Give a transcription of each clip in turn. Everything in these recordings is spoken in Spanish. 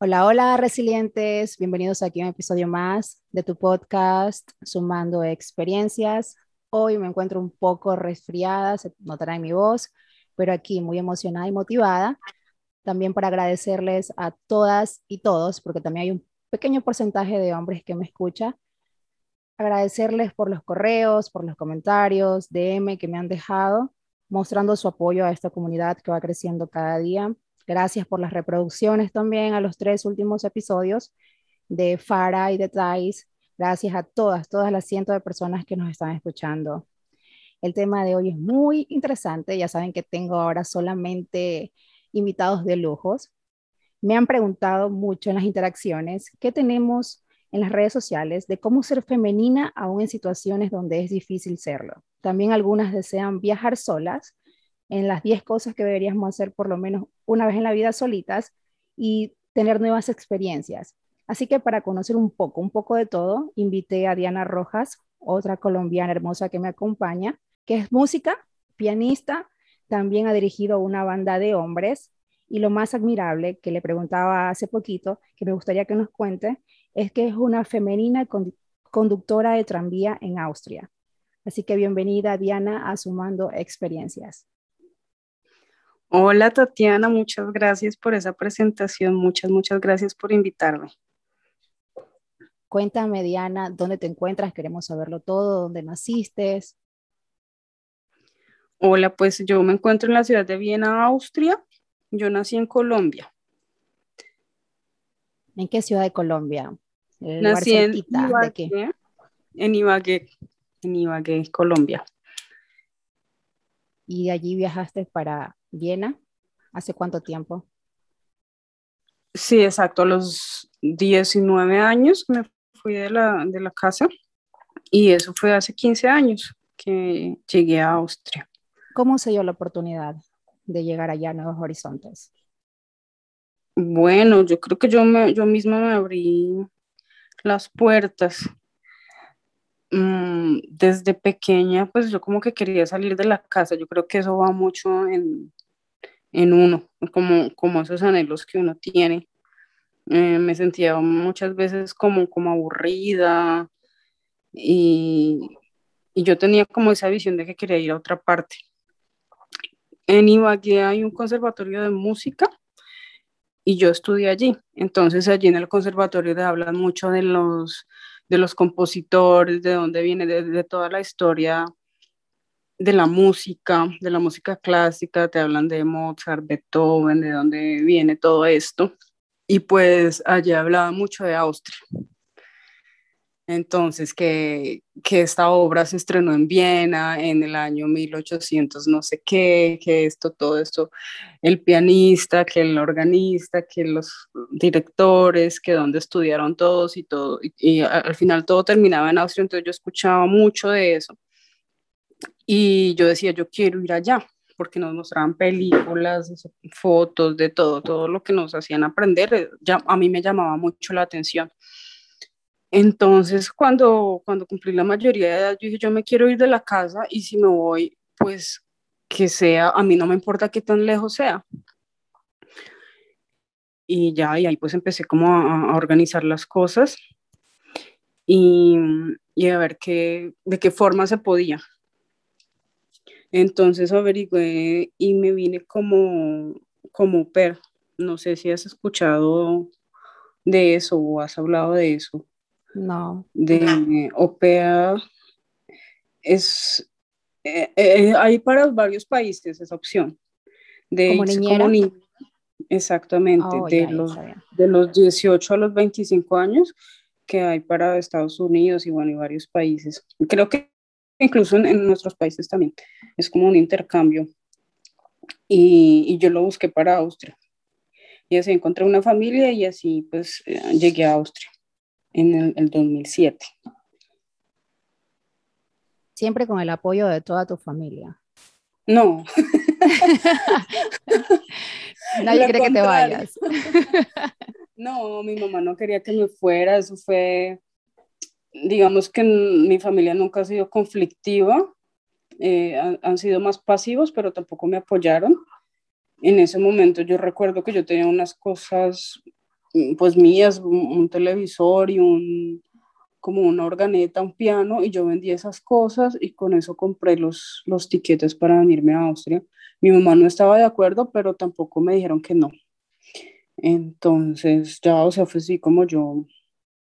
Hola, hola, resilientes. Bienvenidos aquí a un episodio más de tu podcast Sumando Experiencias. Hoy me encuentro un poco resfriada, se notará en mi voz, pero aquí muy emocionada y motivada. También para agradecerles a todas y todos, porque también hay un pequeño porcentaje de hombres que me escucha. Agradecerles por los correos, por los comentarios, DM que me han dejado, mostrando su apoyo a esta comunidad que va creciendo cada día Gracias por las reproducciones también a los tres últimos episodios de Fara y de Thais. Gracias a todas, todas las cientos de personas que nos están escuchando. El tema de hoy es muy interesante. Ya saben que tengo ahora solamente invitados de lujos. Me han preguntado mucho en las interacciones qué tenemos en las redes sociales de cómo ser femenina aún en situaciones donde es difícil serlo. También algunas desean viajar solas en las 10 cosas que deberíamos hacer por lo menos una vez en la vida solitas y tener nuevas experiencias. Así que para conocer un poco, un poco de todo, invité a Diana Rojas, otra colombiana hermosa que me acompaña, que es música, pianista, también ha dirigido una banda de hombres y lo más admirable que le preguntaba hace poquito, que me gustaría que nos cuente, es que es una femenina conductora de tranvía en Austria. Así que bienvenida Diana a Sumando Experiencias. Hola Tatiana, muchas gracias por esa presentación, muchas, muchas gracias por invitarme. Cuéntame Diana, ¿dónde te encuentras? Queremos saberlo todo, ¿dónde naciste? Hola, pues yo me encuentro en la ciudad de Viena, Austria. Yo nací en Colombia. ¿En qué ciudad de Colombia? nací en Ibagué, en Ibagué, en Ibagué, Colombia. ¿Y de allí viajaste para Viena. ¿Hace cuánto tiempo? Sí, exacto, a los 19 años me fui de la, de la casa y eso fue hace 15 años que llegué a Austria. ¿Cómo se dio la oportunidad de llegar allá a Nuevos Horizontes? Bueno, yo creo que yo, me, yo misma me abrí las puertas. Mm, desde pequeña, pues yo como que quería salir de la casa. Yo creo que eso va mucho en, en uno, como, como esos anhelos que uno tiene. Eh, me sentía muchas veces como, como aburrida y, y, yo tenía como esa visión de que quería ir a otra parte. En Ibagué hay un conservatorio de música y yo estudié allí. Entonces allí en el conservatorio te hablan mucho de los, de los compositores, de dónde viene, de toda la historia de la música, de la música clásica, te hablan de Mozart, Beethoven, de dónde viene todo esto. Y pues allí hablaba mucho de Austria. Entonces, que, que, esta obra se estrenó en Viena en el año 1800, no sé qué, que esto, todo esto, el pianista, que el organista, que los directores, que donde estudiaron todos y todo, y, y al final todo terminaba en Austria, entonces yo escuchaba mucho de eso. Y yo decía, yo quiero ir allá, porque nos mostraban películas, fotos, de todo, todo lo que nos hacían aprender, eh, ya, a mí me llamaba mucho la atención. Entonces, cuando, cuando cumplí la mayoría de edad, yo dije, yo me quiero ir de la casa y si me voy, pues que sea, a mí no me importa qué tan lejos sea. Y ya, y ahí pues empecé como a, a organizar las cosas y, y a ver qué, de qué forma se podía. Entonces averigüé y me vine como, como per. No sé si has escuchado de eso o has hablado de eso. No. De OPEA es, eh, eh, hay para varios países esa opción. De como niñera. exactamente, Oh, de, ya, ya los, sabía. de los 18 a los 25 años que hay para Estados Unidos y bueno, y varios países. Creo que incluso en, en nuestros países también. Es como un intercambio. Y, y yo lo busqué para Austria. Y así encontré una familia y así pues eh, llegué a Austria en el, el 2007. Siempre con el apoyo de toda tu familia. No, Nadie quiere que te vayas. no, mi mamá no quería que me fuera, eso fue, digamos que mi familia nunca ha sido conflictiva, eh, han, han sido más pasivos, pero tampoco me apoyaron. En ese momento yo recuerdo que yo tenía unas cosas pues mías, un, televisor y un, como una organeta, un piano, y yo vendí esas cosas y con eso compré los, los tiquetes para venirme a Austria. Mi mamá no estaba de acuerdo, pero tampoco me dijeron que no. Entonces, ya, o sea, fue así como yo,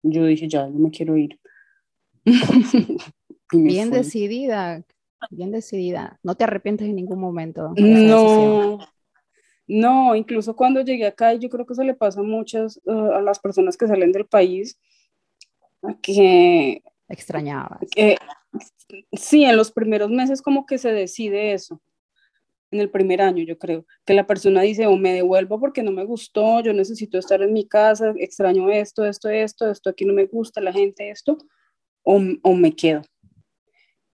yo dije, ya, yo me quiero ir. bien decidida, bien decidida. No te arrepientes en ningún momento. no, no, incluso cuando llegué acá, yo creo que se le pasa a muchas, uh, a las personas que salen del país, que... Extrañabas. Que, sí, en los primeros meses como que se decide eso en el primer año, yo creo, que la persona dice, o me devuelvo porque no me gustó, yo necesito estar en mi casa, extraño esto, esto, esto, esto aquí no me gusta, la gente, esto, o, o me quedo.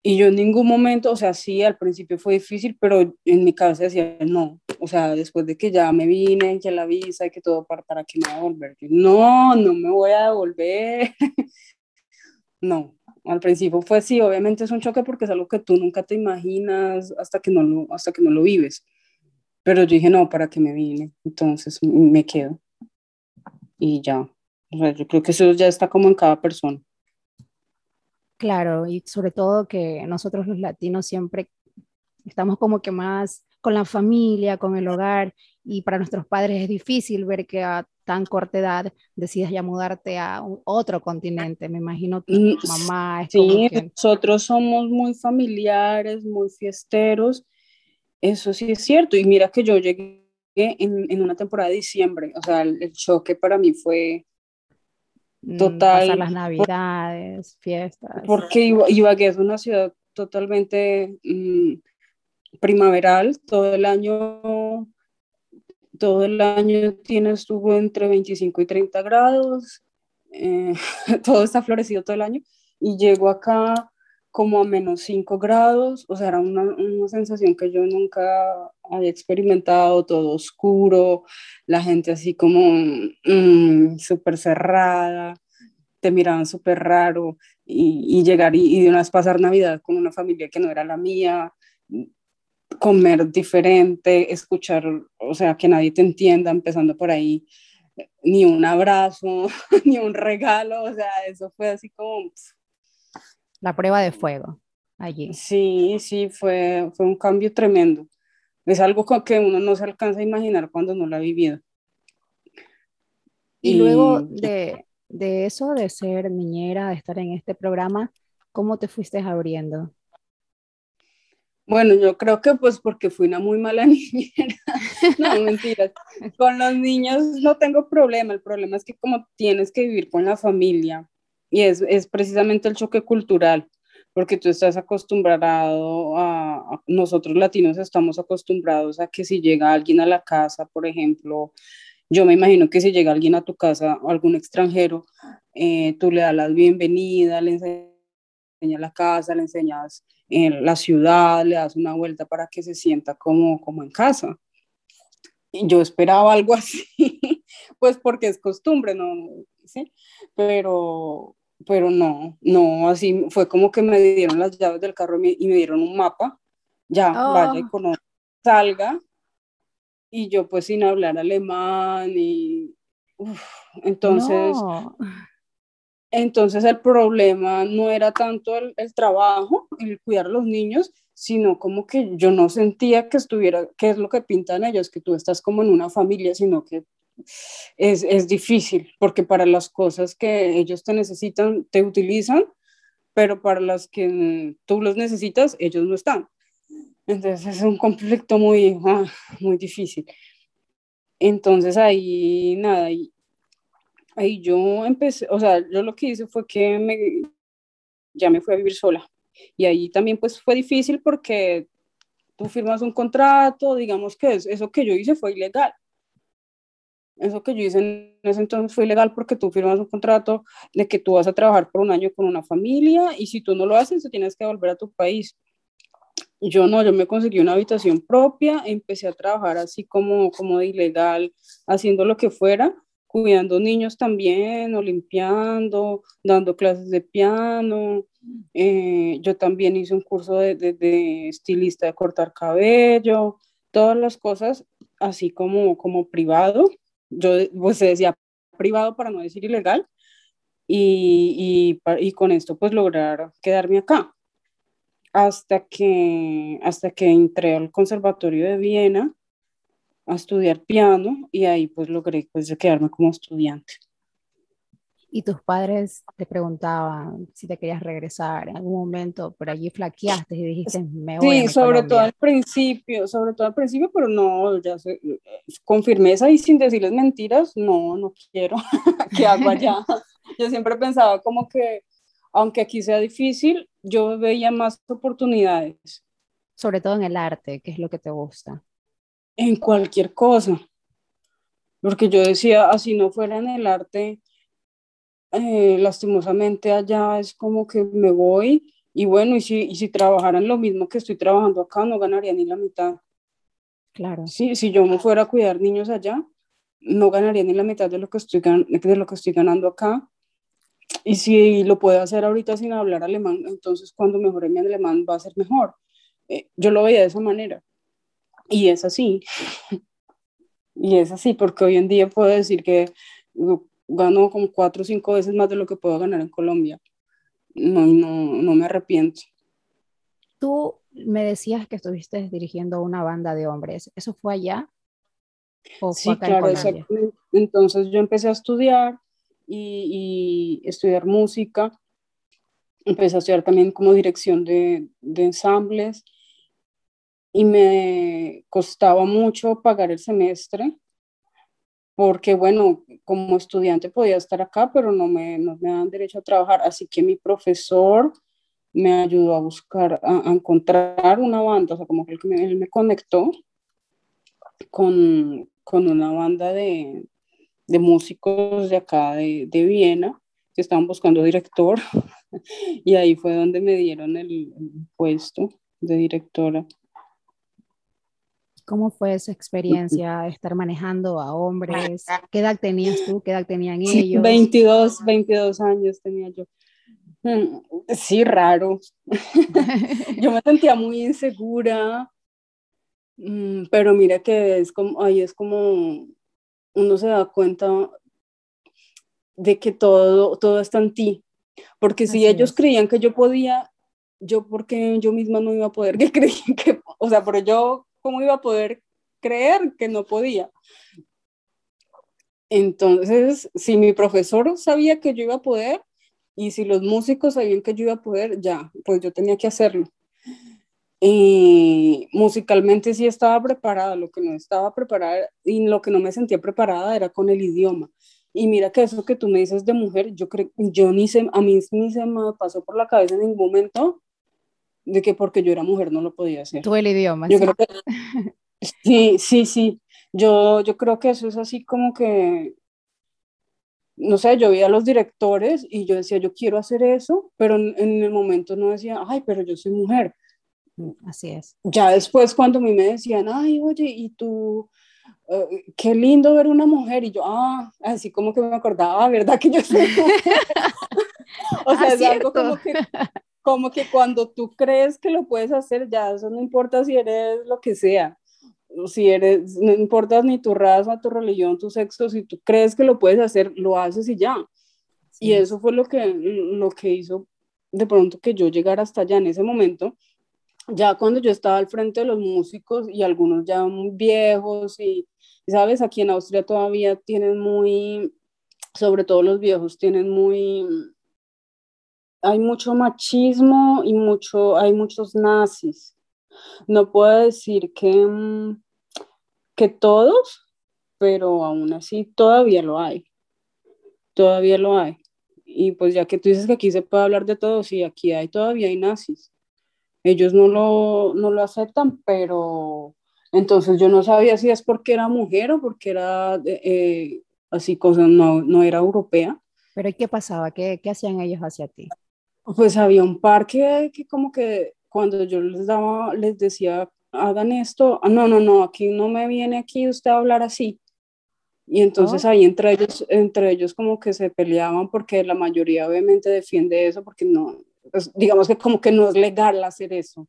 Y yo en ningún momento, o sea, sí, al principio fue difícil, pero en mi cabeza decía, no, o sea, después de que ya me vine, que la visa que todo, ¿para, para qué me voy a volver? No, no me voy a devolver. no, al principio fue sí, obviamente es un choque porque es algo que tú nunca te imaginas hasta que no lo, hasta que no lo vives. Pero yo dije, no, ¿para qué me vine? Entonces me quedo. Y ya. O sea, yo creo que eso ya está como en cada persona. Claro, y sobre todo que nosotros los latinos siempre estamos como que más con la familia, con el hogar, y para nuestros padres es difícil ver que a tan corta edad decidas ya mudarte a otro continente. Me imagino que tu mm, mamá es sí, nosotros somos muy familiares, muy fiesteros. Eso sí es cierto. Y mira que yo llegué en, en una temporada de diciembre. O sea, el, choque para mí fue total. Pasar las navidades, fiestas. Porque Ibagué es una ciudad totalmente mm, primaveral. Todo el año todo el año tiene, estuvo entre 25 y 30 grados, eh, todo está florecido todo el año, y llego acá como a menos 5 grados, o sea, era una, una, sensación que yo nunca había experimentado, todo oscuro, la gente así como mm, súper cerrada, te miraban súper raro, y, y llegar y, y de una vez pasar Navidad con una familia que no era la mía, comer diferente, escuchar, o sea, que nadie te entienda, empezando por ahí, ni un abrazo, ni un regalo, o sea, eso fue así como... La prueba de fuego allí. Sí, sí, fue, fue un cambio tremendo. Es algo que uno no se alcanza a imaginar cuando no lo ha vivido. Y, y luego de, de eso, de ser niñera, de estar en este programa, ¿cómo te fuiste abriendo? Bueno, yo creo que pues porque fui una muy mala niñera. no, mentiras. Con los niños no tengo problema. El problema es que como tienes que vivir con la familia y es, es precisamente el choque cultural, porque tú estás acostumbrado a, nosotros latinos estamos acostumbrados a que si llega alguien a la casa, por ejemplo, yo me imagino que si llega alguien a tu casa, algún extranjero, eh, tú le das la bienvenida, le enseñas la casa, le enseñas en la ciudad, le das una vuelta para que se sienta como, como en casa. Y yo esperaba algo así, pues porque es costumbre, ¿no? ¿Sí? Pero, pero no, no, así fue como que me dieron las llaves del carro y me, dieron un mapa, ya, vaya y oh. conozca, salga, y yo pues sin hablar alemán y entonces entonces el problema no era tanto el, trabajo, el cuidar a los niños, sino como que yo no sentía que estuviera, que es lo que pintan ellos, que tú estás como en una familia, sino que es, es difícil, porque para las cosas que ellos te necesitan, te utilizan, pero para las que tú los necesitas, ellos no están. Entonces es un conflicto muy, ah, muy difícil. Entonces ahí, nada, ahí yo empecé, o sea, yo lo que hice fue que me, ya me fui a vivir sola. Y ahí también pues fue difícil porque tú firmas un contrato, digamos que eso que yo hice fue ilegal. Eso que yo hice en ese entonces fue ilegal porque tú firmas un contrato de que tú vas a trabajar por un año con una familia y si tú no lo haces, te tienes que volver a tu país. Yo no, yo me conseguí una habitación propia, empecé a trabajar así como, como de ilegal, haciendo lo que fuera cuidando niños también o limpiando, dando clases de piano. Eh, yo también hice un curso de, de, estilista de cortar cabello, todas las cosas así como, como privado. Yo pues decía, privado para no decir ilegal y, y, y con esto pues lograr quedarme acá hasta que, hasta que entré al Conservatorio de Viena a estudiar piano y ahí pues logré pues quedarme como estudiante. Y tus padres te preguntaban si te querías regresar en algún momento, pero allí flaqueaste y dijiste, me voy. Sí, sobre todo al principio, sobre todo al principio, pero no, ya sé, con firmeza y sin decirles mentiras, no, no quiero, ¿qué hago allá? Yo siempre pensaba como que, aunque aquí sea difícil, yo veía más oportunidades. Sobre todo en el arte, que es lo que te gusta. En cualquier cosa. Porque yo decía, así no fuera en el arte, eh, lastimosamente allá es como que me voy y bueno, y si, y si trabajaran lo mismo que estoy trabajando acá, no ganaría ni la mitad. Claro. Sí, si yo me fuera a cuidar niños allá, no ganaría ni la mitad de lo que estoy, de lo que estoy ganando acá. Y si lo puedo hacer ahorita sin hablar alemán, entonces cuando mejore mi alemán va a ser mejor. Eh, yo lo veía de esa manera. Y es así. y es así, porque hoy en día puedo decir que gano como cuatro o cinco veces más de lo que puedo ganar en Colombia. No, no, no me arrepiento. Tú me decías que estuviste dirigiendo una banda de hombres. ¿Eso fue allá? ¿O sí, claro, exactamente. Entonces yo empecé a estudiar y, y, estudiar música. Empecé a estudiar también como dirección de, de ensambles y me costaba mucho pagar el semestre porque bueno, como estudiante podía estar acá, pero no me, no me dan derecho a trabajar, así que mi profesor me ayudó a buscar, a, encontrar una banda, o sea, como que él, él me conectó con, con una banda de, de, músicos de acá de, de, Viena que estaban buscando director y ahí fue donde me dieron el puesto de directora. ¿Cómo fue esa experiencia estar manejando a hombres? ¿Qué edad tenías tú? ¿Qué edad tenían ellos? 22, 22 años tenía yo. Mm, sí, raro. yo me sentía muy insegura, mm, pero mira que es como, ahí es como uno se da cuenta de que todo, todo está en ti. Porque si ellos creían que yo podía, yo porque yo misma no iba a poder, que creían que, o sea, pero yo ¿cómo iba a poder creer que no podía? Entonces, si mi profesor sabía que yo iba a poder y si los músicos sabían que yo iba a poder, ya, pues yo tenía que hacerlo. Y musicalmente sí estaba preparada, lo que no estaba preparada y lo que no me sentía preparada era con el idioma. Y mira que eso que tú me dices de mujer, yo creo, yo ni sé, a mí ni se me pasó por la cabeza en ningún momento de que porque yo era mujer no lo podía hacer. Tú el idioma. Yo creo que, sí, sí, sí. Yo, yo creo que eso es así como que, no sé, yo veía a los directores y yo decía, yo quiero hacer eso, pero en, el momento no decía, ay, pero yo soy mujer. Así es. Ya después cuando a mí me decían, ay, oye, y tú, eh, qué lindo ver una mujer, y yo, ah, así como que me acordaba, ¿verdad que yo soy mujer? o sea, ah, es algo como que como que cuando tú crees que lo puedes hacer, ya eso no importa si eres lo que sea, si eres, no importa ni tu raza, tu religión, tu sexo, si tú crees que lo puedes hacer, lo haces y ya. Y eso fue lo que, lo que hizo de pronto que yo llegara hasta allá en ese momento. Ya cuando yo estaba al frente de los músicos y algunos ya muy viejos y, sabes, aquí en Austria todavía tienen muy, sobre todo los viejos, tienen muy, hay mucho machismo y mucho, hay muchos nazis. No puedo decir que, mm, que todos, pero aún así todavía lo hay. Todavía lo hay. Y pues ya que tú dices que aquí se puede hablar de todo, sí, aquí hay todavía hay nazis. Ellos no lo, no lo aceptan, pero entonces yo no sabía si es porque era mujer o porque era eh, así, cosa, no, no era europea. Pero ¿qué pasaba? ¿Qué, ¿Qué hacían ellos hacia ti? Pues había un parque que como que cuando yo les daba, les decía, hagan esto, ah, no, no, no, aquí no me viene aquí usted a hablar así. Y entonces oh. ahí entre ellos, entre ellos como que se peleaban porque la mayoría obviamente defiende eso porque no, pues, digamos que como que no es legal hacer eso.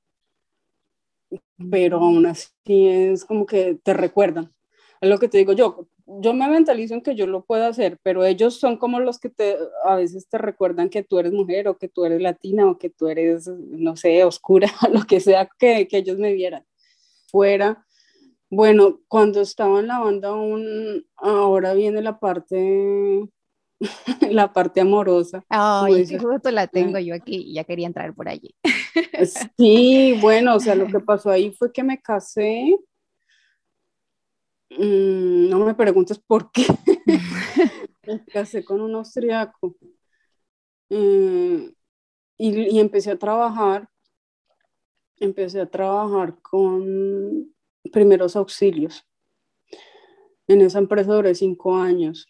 Pero aún así es como que te recuerdan. Es lo que te digo yo, yo me mentalizo en que yo lo puedo hacer, pero ellos son como los que te, a veces te recuerdan que tú eres mujer o que tú eres latina o que tú eres, no sé, oscura, lo que sea que, que ellos me vieran fuera. Bueno, cuando estaba en la banda aún, ahora viene la parte, la parte amorosa. Ay, justo la tengo yo aquí, ya quería entrar por allí. Sí, bueno, o sea, lo que pasó ahí fue que me casé, Mm, no me preguntes por qué. me casé con un austriaco. Eh, y, empecé a trabajar. Empecé a trabajar con primeros auxilios. En esa empresa duré cinco años.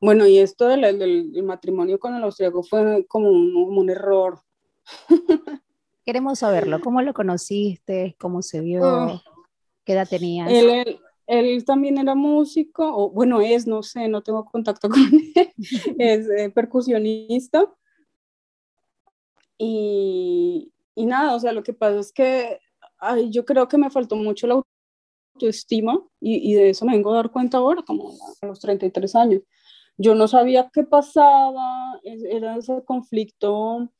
Bueno, y esto del, matrimonio con el austriaco fue como un, un error. Queremos saberlo. ¿Cómo lo conociste? ¿Cómo se vio? ¿Qué edad tenías? Él, él, también era músico, o bueno, es, no sé, no tengo contacto con él, es eh, percusionista. Y, y, nada, o sea, lo que pasa es que ay, yo creo que me faltó mucho la autoestima y, y, de eso me vengo a dar cuenta ahora, como a los 33 años. Yo no sabía qué pasaba, era ese conflicto,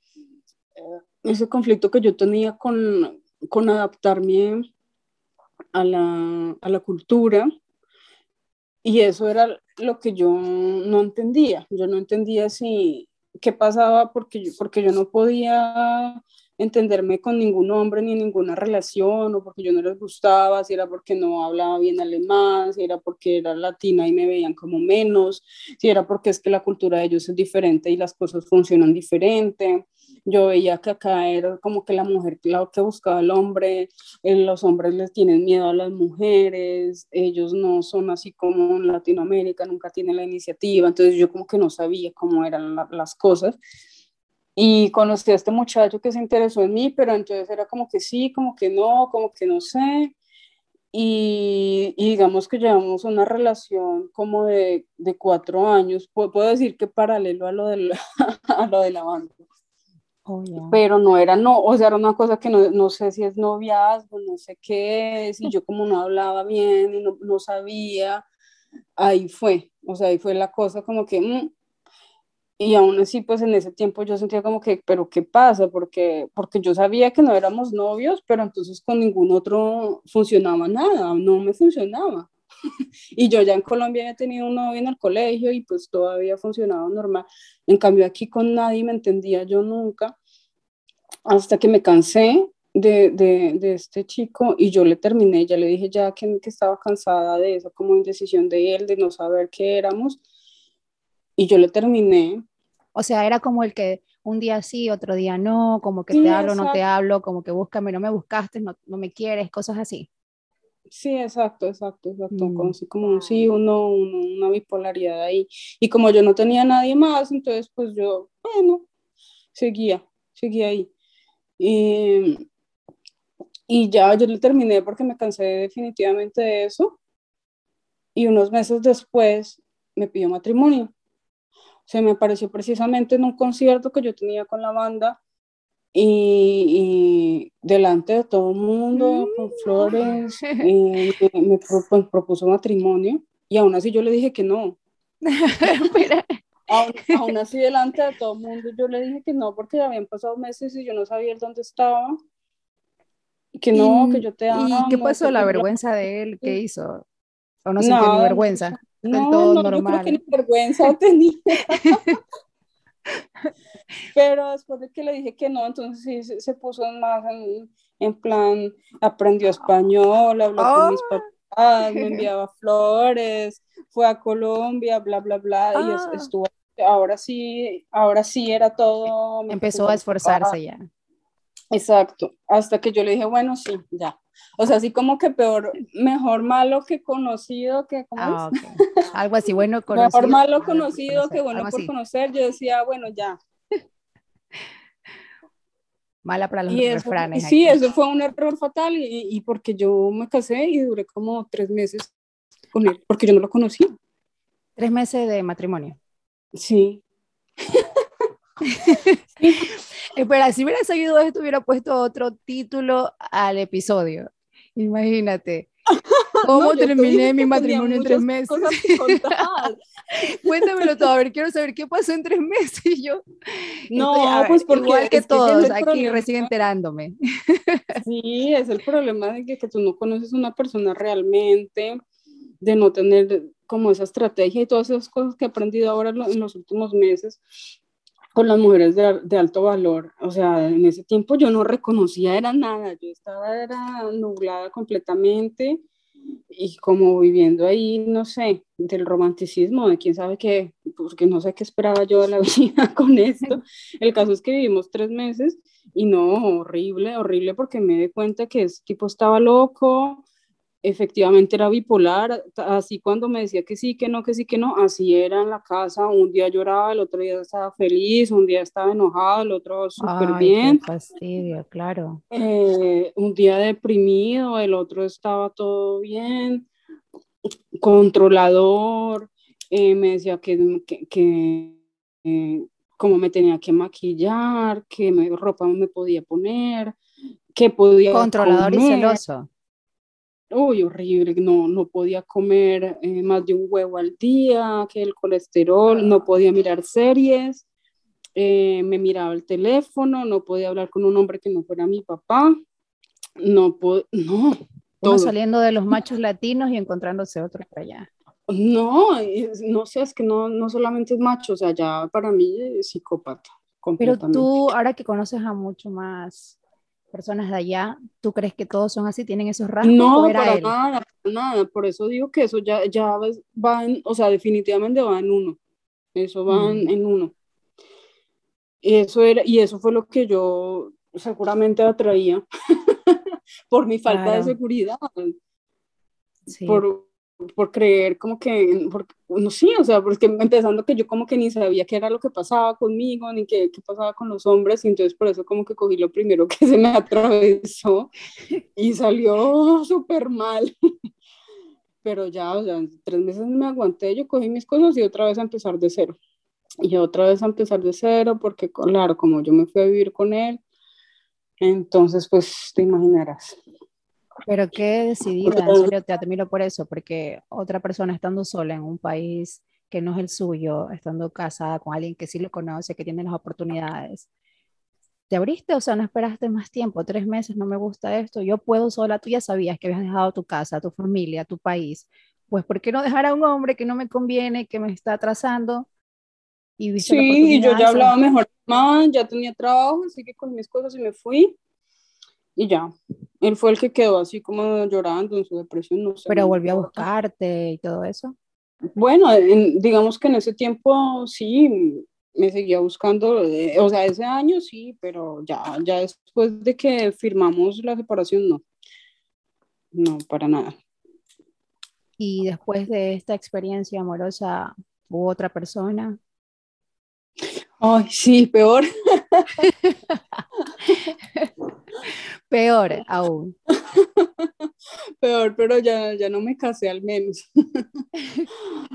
eh, ese conflicto que yo tenía con, con adaptarme a la, a la cultura y eso era lo que yo no entendía. Yo no entendía si qué pasaba porque yo, porque yo no podía entenderme con ningún hombre ni ninguna relación o porque yo no les gustaba, si era porque no hablaba bien alemán, si era porque era latina y me veían como menos, si era porque es que la cultura de ellos es diferente y las cosas funcionan diferente yo veía que acá era como que la mujer la que buscaba al hombre, eh, los hombres les tienen miedo a las mujeres, ellos no son así como en Latinoamérica, nunca tienen la iniciativa, entonces yo como que no sabía cómo eran las cosas. Y conocí a este muchacho que se interesó en mí, pero entonces era como que sí, como que no, como que no sé. Y, digamos que llevamos una relación como de, de cuatro años, puedo, puedo, decir que paralelo a lo, de a lo de la banda. Oh, pero no era, no, o sea, era una cosa que no, no, sé si es noviazgo, no sé qué es, y yo como no hablaba bien y no, no sabía, ahí fue, o sea, ahí fue la cosa como que, mm, y aún así, pues en ese tiempo yo sentía como que, pero ¿qué pasa? Porque, porque yo sabía que no éramos novios, pero entonces con ningún otro funcionaba nada, no me funcionaba. y yo ya en Colombia había tenido un novio en el colegio y pues todavía funcionaba normal. En cambio aquí con nadie me entendía yo nunca, hasta que me cansé de, de, de, este chico y yo le terminé, ya le dije ya que, que estaba cansada de esa como indecisión de él, de no saber qué éramos, y yo le terminé. O sea, era como el que un día sí, otro día no, como que te hablo, no te hablo, como que búscame, no me buscaste, no, no me quieres, cosas así. Sí, exacto, exacto, exacto. Mm. Como, así como un sí, uno, una bipolaridad ahí. Y como yo no tenía nadie más, entonces pues yo, bueno, seguía, seguía ahí. Y, y ya yo le terminé porque me cansé definitivamente de eso. Y unos meses después me pidió matrimonio. Se me apareció precisamente en un concierto que yo tenía con la banda y, delante de todo el mundo, con mm. flores, me, propuso matrimonio y aún así yo le dije que no. aún, aún, así delante de todo el mundo yo le dije que no porque ya habían pasado meses y yo no sabía dónde estaba. Que no, que yo te amo. ¿Y qué pasó? ¿La vergüenza de él? ¿Qué hizo? ¿O no sintió vergüenza? No, todo no, normal. yo creo que ni vergüenza tenía. Pero después de que le dije que no, entonces sí se, puso más en, en, plan, aprendió español, habló con mis ah. papás, me enviaba flores, fue a Colombia, bla, bla, bla, y ah. estuvo, ahora sí, ahora sí era todo. Empezó a esforzarse ya. Exacto, hasta que yo le dije, bueno, sí, ya. O sea, así como que peor, mejor malo que conocido que ah, Algo así, bueno conocido. Mejor malo conocido que bueno por conocer. Yo decía, bueno, ya. Mala para los refranes. Sí, eso fue un error fatal y, y, porque yo me casé y duré como tres meses con él, porque yo no lo conocía. Tres meses de matrimonio. Sí. Espera, si hubiera seguido esto, hubiera puesto otro título al episodio. Imagínate. ¿Cómo terminé mi matrimonio en tres meses? Cuéntamelo todo, a ver, quiero saber qué pasó en tres meses. Y yo, no, pues porque igual que todos, aquí recién enterándome. Sí, es el problema de que, que tú no conoces a una persona realmente, de no tener como esa estrategia y todas esas cosas que he aprendido ahora en los últimos meses con las mujeres de, alto valor. O sea, en ese tiempo yo no reconocía, era nada, yo estaba era nublada completamente y como viviendo ahí, no sé, del romanticismo, de quién sabe qué, porque no sé qué esperaba yo de la vida con esto. El caso es que vivimos tres meses y no, horrible, horrible, porque me di cuenta que ese tipo estaba loco, efectivamente era bipolar, así cuando me decía que sí, que no, que sí, que no, así era en la casa, un día lloraba, el otro día estaba feliz, un día estaba enojado, el otro súper bien. Qué fastidio, claro. Eh, un día deprimido, el otro estaba todo bien, controlador, eh, me decía que, que, que eh, cómo me tenía que maquillar, qué ropa me podía poner, qué podía Controlador y celoso uy, horrible, no, no podía comer eh, más de un huevo al día, que el colesterol, no podía mirar series, eh, me miraba el teléfono, no podía hablar con un hombre que no fuera mi papá, no, no. Uno saliendo de los machos latinos y encontrándose otro para allá. No, no sé, es que no, no solamente es macho, o sea, ya para mí es psicópata. Pero tú, ahora que conoces a mucho más personas de allá, ¿tú crees que todos son así, tienen esos rasgos? No, para nada, para nada, por eso digo que eso ya, ya va en, o sea, definitivamente va en uno, eso va en, mm. uno. Y eso, era, y eso fue lo que yo seguramente atraía por mi falta de seguridad. Sí. Por, por creer como que, por, no sí, o sea, porque empezando que yo como que ni sabía qué era lo que pasaba conmigo, ni qué, qué pasaba con los hombres, y entonces por eso como que cogí lo primero que se me atravesó y salió súper mal. Pero ya, o sea, tres meses me aguanté, yo cogí mis cosas y otra vez a empezar de cero. Y otra vez a empezar de cero, porque claro, como yo me fui a vivir con él, entonces pues te imaginarás. Pero qué decidida, en serio te admiro por eso, porque otra persona estando sola en un país que no es el suyo, estando casada con alguien que sí lo conoce, que tiene las oportunidades, te abriste, o sea, no esperaste más tiempo, tres meses, no me gusta esto, yo puedo sola, tú ya sabías que habías dejado tu casa, tu familia, tu país, pues ¿por qué no dejar a un hombre que no me conviene, que me está atrasando? Y sí, yo ya hablaba mejor más, ya tenía trabajo, así que con mis cosas y me fui y ya. Él fue el que quedó así como llorando en su depresión, no sé. Pero volvió a buscarte y todo eso. Bueno, digamos que en ese tiempo sí, me seguía buscando, eh, o sea, ese año sí, pero ya, ya después de que firmamos la separación, no. No, para nada. Y después de esta experiencia amorosa, ¿hubo otra persona? Ay, sí, peor. Peor aún. Peor, pero ya, ya no me casé al menos.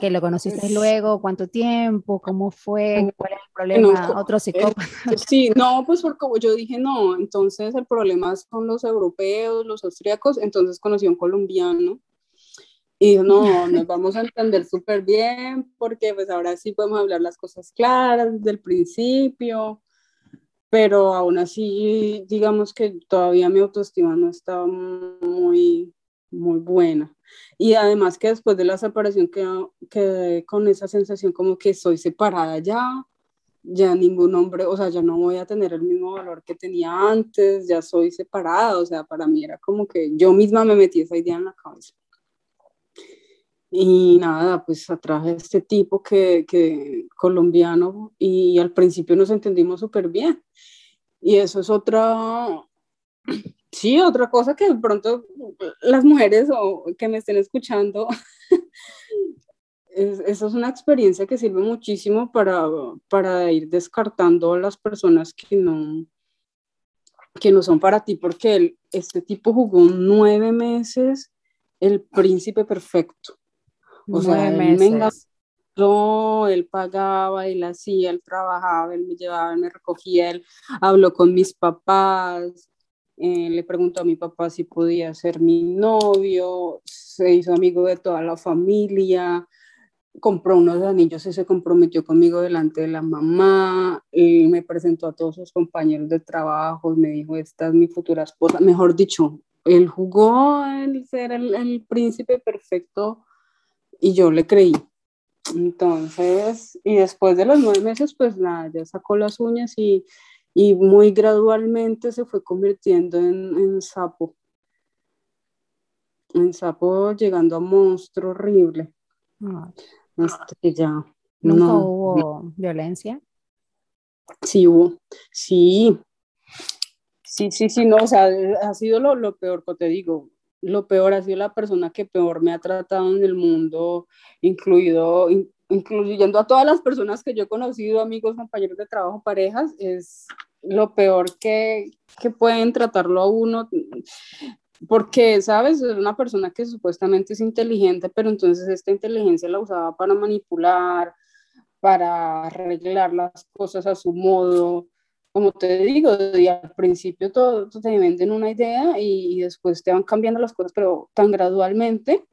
¿Que lo conociste luego? ¿Cuánto tiempo? ¿Cómo fue? ¿Cuál es el problema? ¿Otro psicópata? Sí, no, pues porque yo dije, no, entonces el problema son los europeos, los austríacos, entonces conocí a un colombiano y no, nos vamos a entender súper bien porque pues ahora sí podemos hablar las cosas claras desde el principio pero aún así, digamos que todavía mi autoestima no estaba muy, muy buena. Y además que después de la separación quedé, con esa sensación como que soy separada ya, ya ningún hombre, o sea, ya no voy a tener el mismo valor que tenía antes, ya soy separada, o sea, para mí era como que yo misma me metí esa idea en la cabeza. Y nada, pues atraje a este tipo que, que colombiano y al principio nos entendimos súper bien. Y eso es otra, sí, otra cosa que de pronto las mujeres o que me estén escuchando, es, eso es una experiencia que sirve muchísimo para, para ir descartando a las personas que no, que no son para ti, porque este tipo jugó nueve meses el príncipe perfecto. O sea, él me engañó, él pagaba, él hacía, él trabajaba, él me llevaba, él me recogía, él habló con mis papás, eh, le preguntó a mi papá si podía ser mi novio, se hizo amigo de toda la familia, compró unos anillos y se comprometió conmigo delante de la mamá, me presentó a todos sus compañeros de trabajo, me dijo, esta es mi futura esposa, mejor dicho, él jugó el ser el, el príncipe perfecto y yo le creí. Entonces, y después de los nueve meses, pues nada, ya sacó las uñas y, y muy gradualmente se fue convirtiendo en, en sapo. En sapo llegando a monstruo horrible. Este, ya. ¿Nunca hubo violencia? Sí, hubo. Sí. Sí, sí, sí, no, o sea, ha sido lo, lo peor, que te digo, lo peor ha sido la persona que peor me ha tratado en el mundo, incluido, incluyendo a todas las personas que yo he conocido, amigos, compañeros de trabajo, parejas, es lo peor que, que pueden tratarlo a uno, porque, ¿sabes? Es una persona que supuestamente es inteligente, pero entonces esta inteligencia la usaba para manipular, para arreglar las cosas a su modo. Como te digo, y al principio todo, te venden una idea y, y después te van cambiando las cosas, pero tan gradualmente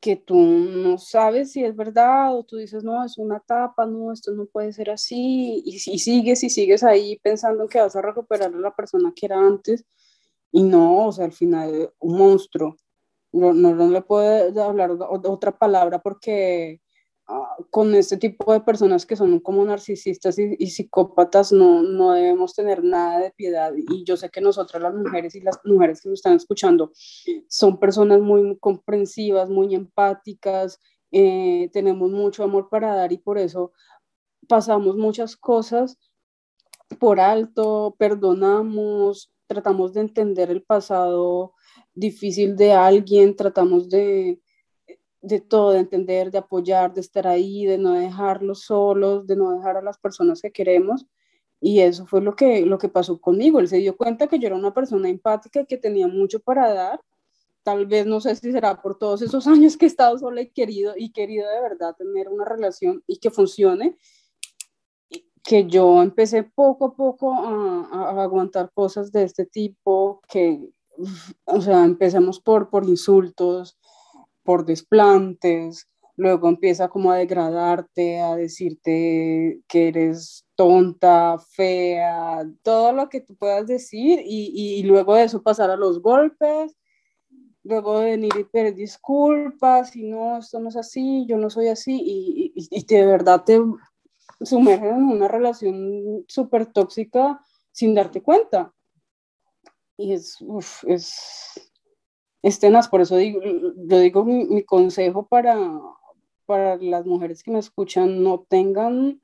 que tú no sabes si es verdad o tú dices, no, es una etapa, no, esto no puede ser así, y, y sigues y sigues ahí pensando que vas a recuperar a la persona que era antes, y no, o sea, al final un monstruo, no, no, no le puedo hablar otra palabra porque con este tipo de personas que son como narcisistas y, psicópatas no, no debemos tener nada de piedad. Y yo sé que nosotras las mujeres y las mujeres que nos están escuchando son personas muy comprensivas, muy empáticas, eh, tenemos mucho amor para dar y por eso pasamos muchas cosas por alto, perdonamos, tratamos de entender el pasado difícil de alguien, tratamos de, de todo, de entender, de apoyar, de estar ahí, de no dejarlos solos, de no dejar a las personas que queremos. Y eso fue lo que, lo que pasó conmigo. Él se dio cuenta que yo era una persona empática y que tenía mucho para dar. Tal vez no sé si será por todos esos años que he estado sola y querido, y querido de verdad tener una relación y que funcione, que yo empecé poco a poco a, aguantar cosas de este tipo, que, o sea, empezamos por, por insultos, por desplantes, luego empieza como a degradarte, a decirte que eres tonta, fea, todo lo que tú puedas decir y, y, luego de eso pasar a los golpes, luego de venir y pedir disculpas y no, esto no es así, yo no soy así y, y, de verdad te sumergen en una relación súper tóxica sin darte cuenta. Y es, uf, es, es por eso digo, yo digo mi, consejo para, para las mujeres que me escuchan, no tengan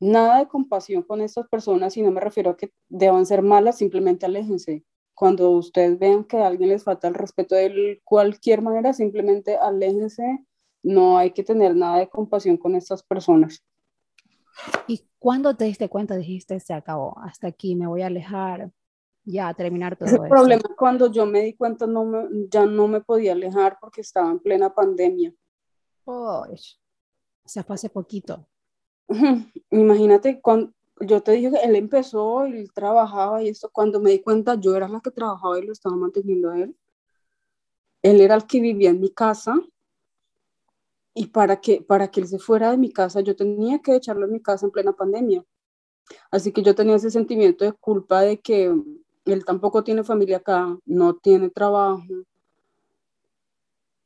nada de compasión con estas personas y no me refiero a que deban ser malas, simplemente aléjense. Cuando ustedes vean que a alguien les falta el respeto de cualquier manera, simplemente aléjense. No hay que tener nada de compasión con estas personas. ¿Y cuando te diste cuenta, dijiste, se acabó, hasta aquí me voy a alejar? Ya terminar todo El problema cuando yo me di cuenta no me, ya no me podía alejar porque estaba en plena pandemia. Oh, o sea, fue hace poquito. Imagínate, cuando yo te dije que él empezó y él trabajaba y esto, cuando me di cuenta yo era la que trabajaba y lo estaba manteniendo a él. Él era el que vivía en mi casa y para que, para que él se fuera de mi casa yo tenía que echarlo en mi casa en plena pandemia. Así que yo tenía ese sentimiento de culpa de que él tampoco tiene familia acá, no tiene trabajo.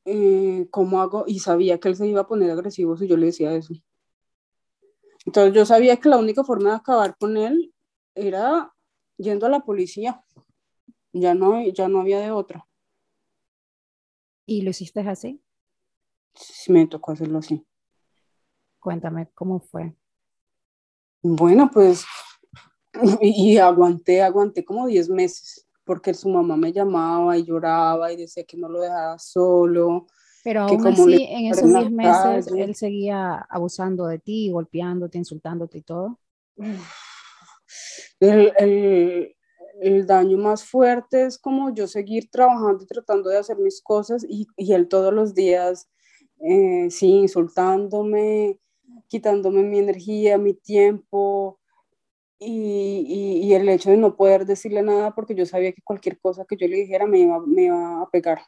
Eh, ¿Cómo hago? Y sabía que él se iba a poner agresivo si yo le decía eso. Entonces yo sabía que la única forma de acabar con él era yendo a la policía. Ya no, ya no había de otra. ¿Y lo hiciste así? Sí, me tocó hacerlo así. Cuéntame cómo fue. Bueno, pues y, aguanté, aguanté como 10 meses, porque su mamá me llamaba y lloraba y decía que no lo dejaba solo. Pero aún así, en esos 10 meses, él seguía abusando de ti, golpeándote, insultándote y todo. El, el, el, daño más fuerte es como yo seguir trabajando y tratando de hacer mis cosas y, y él todos los días, eh, sí, insultándome, quitándome mi energía, mi tiempo, y, el hecho de no poder decirle nada porque yo sabía que cualquier cosa que yo le dijera me iba, me iba a pegar.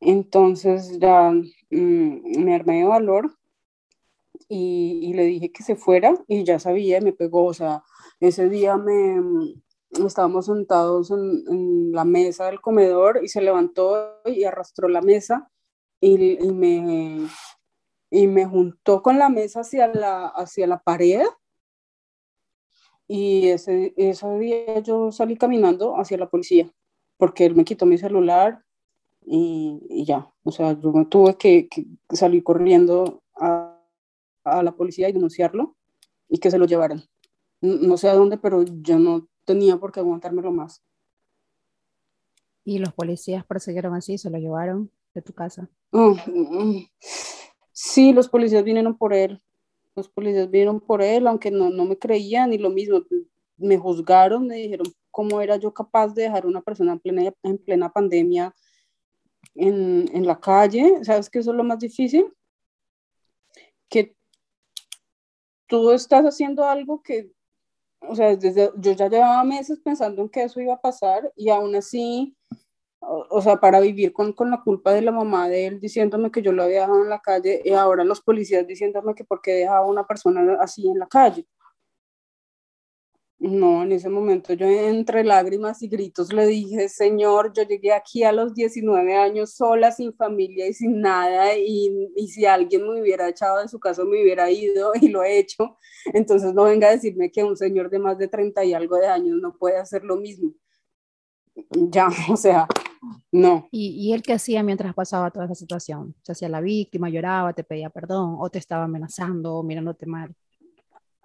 Entonces ya mm, me armé de valor y, le dije que se fuera y ya sabía, me pegó, o sea, ese día me mm, estábamos sentados en, en la mesa del comedor y se levantó y arrastró la mesa y, y, me, y me juntó con la mesa hacia la, hacia la pared y ese, ese día yo salí caminando hacia la policía, porque él me quitó mi celular y, y ya. O sea, yo me tuve que, que salir corriendo a, a, la policía y denunciarlo y que se lo llevaran. No, no sé a dónde, pero yo no tenía por qué aguantármelo más. ¿Y los policías persiguieron así? ¿Se lo llevaron de tu casa? Oh, sí, los policías vinieron por él los policías vieron por él, aunque no, no me creían y lo mismo, me juzgaron, me dijeron cómo era yo capaz de dejar a una persona en plena, en plena pandemia en, en la calle. ¿Sabes qué eso es lo más difícil? Que tú estás haciendo algo que, o sea, desde, yo ya llevaba meses pensando en que eso iba a pasar y aún así o, sea, para vivir con, con, la culpa de la mamá de él diciéndome que yo lo había dejado en la calle y ahora los policías diciéndome que por qué dejaba a una persona así en la calle. No, en ese momento yo entre lágrimas y gritos le dije, Señor, yo llegué aquí a los 19 años sola, sin familia y sin nada, y, y si alguien me hubiera echado de su casa me hubiera ido y lo he hecho, entonces no venga a decirme que un señor de más de 30 y algo de años no puede hacer lo mismo. Ya, o sea, no. ¿Y, ¿Y él qué hacía mientras pasaba toda esa situación? ¿Se hacía la víctima, lloraba, te pedía perdón o te estaba amenazando o mirándote mal?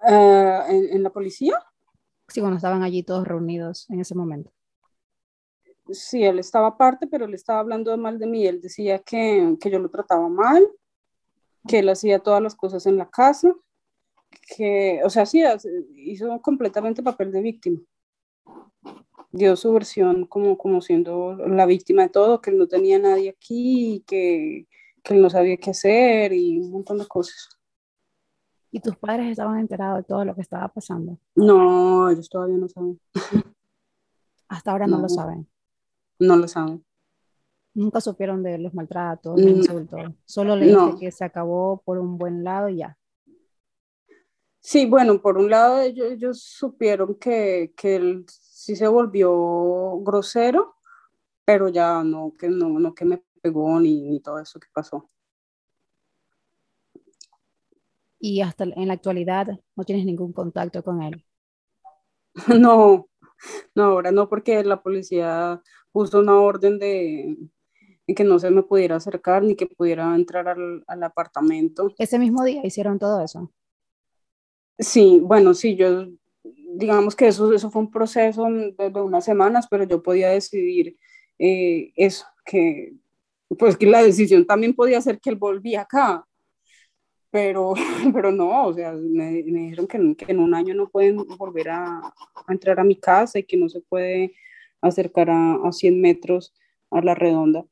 Uh, ¿en, ¿en, la policía? Sí, cuando estaban allí todos reunidos en ese momento. Sí, él estaba aparte, pero él estaba hablando mal de mí. Él decía que, que yo lo trataba mal, que él hacía todas las cosas en la casa, que, o sea, sí, hizo completamente papel de víctima dio su versión como, como siendo la víctima de todo, que él no tenía nadie aquí, que, que él no sabía qué hacer y un montón de cosas. ¿Y tus padres estaban enterados de todo lo que estaba pasando? No, ellos todavía no saben. Hasta ahora no, no lo saben. No lo saben. Nunca supieron de los maltratos, los insultos. Solo le no. que se acabó por un buen lado y ya. Sí, bueno, por un lado ellos, ellos supieron que, que él sí se volvió grosero, pero ya no que, no, no que me pegó ni, ni todo eso que pasó. Y hasta en la actualidad no tienes ningún contacto con él. No, no, ahora no, porque la policía puso una orden de que no se me pudiera acercar ni que pudiera entrar al, al apartamento. Ese mismo día hicieron todo eso. Sí, bueno, sí, yo digamos que eso, eso fue un proceso de, de unas semanas, pero yo podía decidir eh, eso, que pues que la decisión también podía ser que él volvía acá, pero, pero no, o sea, me, me dijeron que, que, en un año no pueden volver a, a, entrar a mi casa y que no se puede acercar a, a 100 metros a la redonda.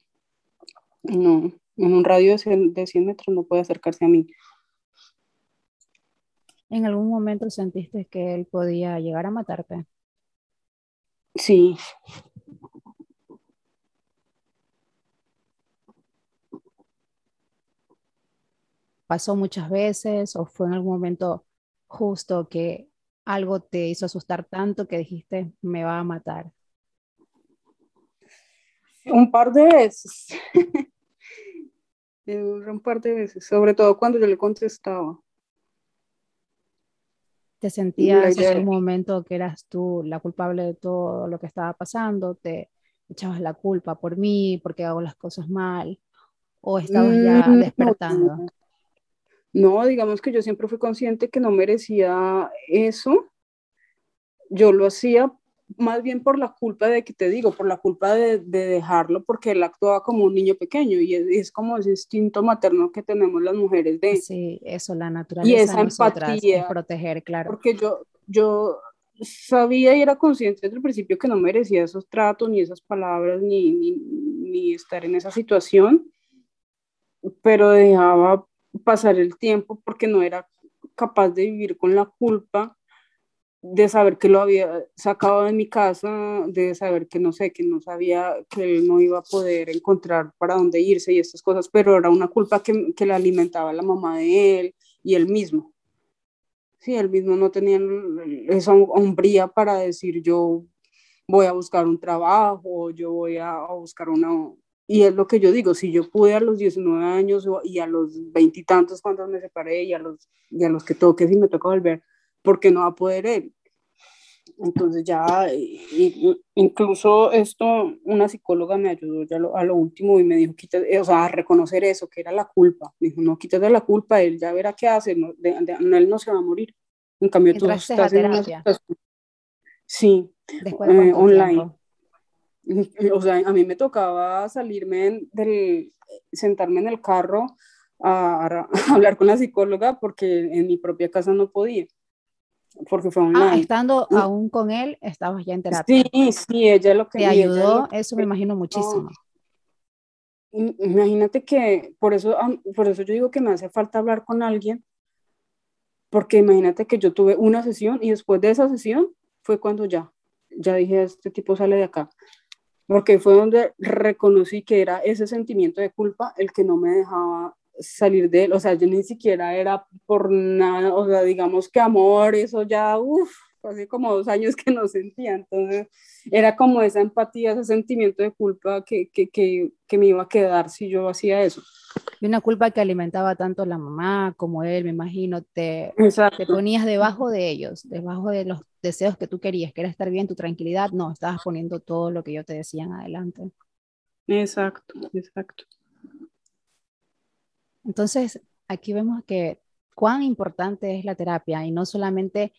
No, en un radio de 100, de 100 metros no puede acercarse a mí. ¿En algún momento sentiste que él podía llegar a matarte? Sí. ¿Pasó muchas veces o fue en algún momento justo que algo te hizo asustar tanto que dijiste, me va a matar? Un par de veces. Un par de veces, sobre todo cuando yo le contestaba. ¿Te sentías en un momento que eras tú la culpable de todo lo que estaba pasando? ¿Te echabas la culpa por mí, porque hago las cosas mal? ¿O estabas ya mm, despertando? No, digamos que yo siempre fui consciente que no merecía eso. Yo lo hacía más bien por la culpa de que te digo, por la culpa de, de dejarlo, porque él actuaba como un niño pequeño y es, es, como ese instinto materno que tenemos las mujeres de... Sí, eso, la naturaleza y esa empatía, es proteger, claro. Porque yo, yo sabía y era consciente desde el principio que no merecía esos tratos, ni esas palabras, ni, ni, ni estar en esa situación, pero dejaba pasar el tiempo porque no era capaz de vivir con la culpa de saber que lo había sacado de mi casa, de saber que no sé, que no sabía que él no iba a poder encontrar para dónde irse y estas cosas, pero era una culpa que, que le alimentaba la mamá de él y él mismo. Sí, él mismo no tenía esa hombría para decir yo voy a buscar un trabajo, yo voy a, buscar una... Y es lo que yo digo, si yo pude a los 19 años y a los veintitantos cuando me separé y a los, y a los que toque si me toca volver, ¿por qué no va a poder él? Entonces ya, incluso esto, una psicóloga me ayudó ya a lo último y me dijo, quita, o sea, a reconocer eso, que era la culpa. Me dijo, no, quítate la culpa, él ya verá qué hace, no, de, él no se va a morir. En cambio, tú estás en una situación... Sí, eh, online. O sea, a mí me tocaba salirme del, sentarme en el carro a, a, hablar con la psicóloga porque en mi propia casa no podía porque fue online. Ah, estando mm. aún con él, estabas ya en terapia. Sí, sí, ella lo que... Te ayudó, eso me imagino muchísimo. Imagínate que, por eso, por eso yo digo que me hace falta hablar con alguien, porque imagínate que yo tuve una sesión y después de esa sesión fue cuando ya, ya dije, este tipo sale de acá, porque fue donde reconocí que era ese sentimiento de culpa el que no me dejaba salir de él, o sea, yo ni siquiera era por nada, o sea, digamos que amor, eso ya, uff, hace como dos años que no sentía, entonces era como esa empatía, ese sentimiento de culpa que, que, que, que me iba a quedar si yo hacía eso. Y una culpa que alimentaba tanto la mamá como él, me imagino, te, te ponías debajo de ellos, debajo de los deseos que tú querías, que era estar bien, tu tranquilidad, no, estabas poniendo todo lo que yo te decía en adelante. Exacto, exacto. Entonces, aquí vemos que cuán importante es la terapia y no solamente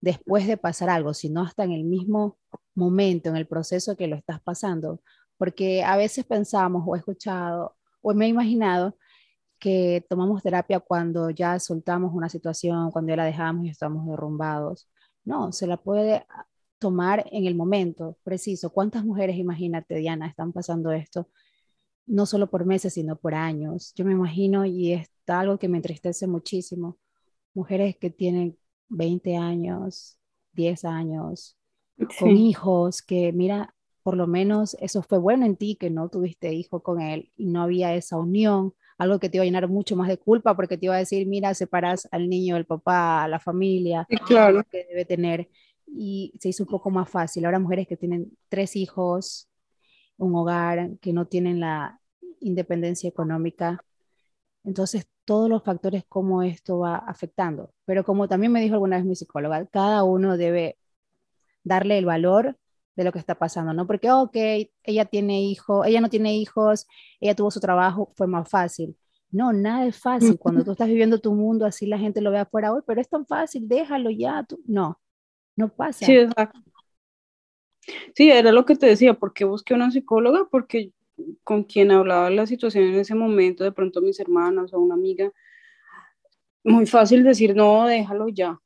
después de pasar algo, sino hasta en el mismo momento, en el proceso que lo estás pasando. Porque a veces pensamos o he escuchado o me he imaginado que tomamos terapia cuando ya soltamos una situación, cuando ya la dejamos y estamos derrumbados. No, se la puede tomar en el momento preciso. ¿Cuántas mujeres, imagínate, Diana, están pasando esto no solo por meses, sino por años. Yo me imagino, y es algo que me entristece muchísimo, mujeres que tienen 20 años, 10 años, con hijos, que mira, por lo menos eso fue bueno en ti, que no tuviste hijo con él y no había esa unión, algo que te iba a llenar mucho más de culpa porque te iba a decir, mira, separas al niño del papá, a la familia, claro. que debe tener. Y se hizo un poco más fácil. Ahora mujeres que tienen tres hijos, un hogar, que no tienen la, independencia económica. Entonces, todos los factores como esto va afectando. Pero como también me dijo alguna vez mi psicóloga, cada uno debe darle el valor de lo que está pasando, ¿no? Porque, ok, ella tiene hijos, ella no tiene hijos, ella tuvo su trabajo, fue más fácil. No, nada es fácil. Cuando tú estás viviendo tu mundo, así la gente lo ve afuera, hoy, pero es tan fácil, déjalo ya. Tú. No, no pasa. Sí, exacto. Sí, era lo que te decía, ¿por qué busqué una psicóloga? Porque con quien hablaba la situación en ese momento, de pronto mis hermanas o una amiga, muy fácil decir, no, déjalo ya.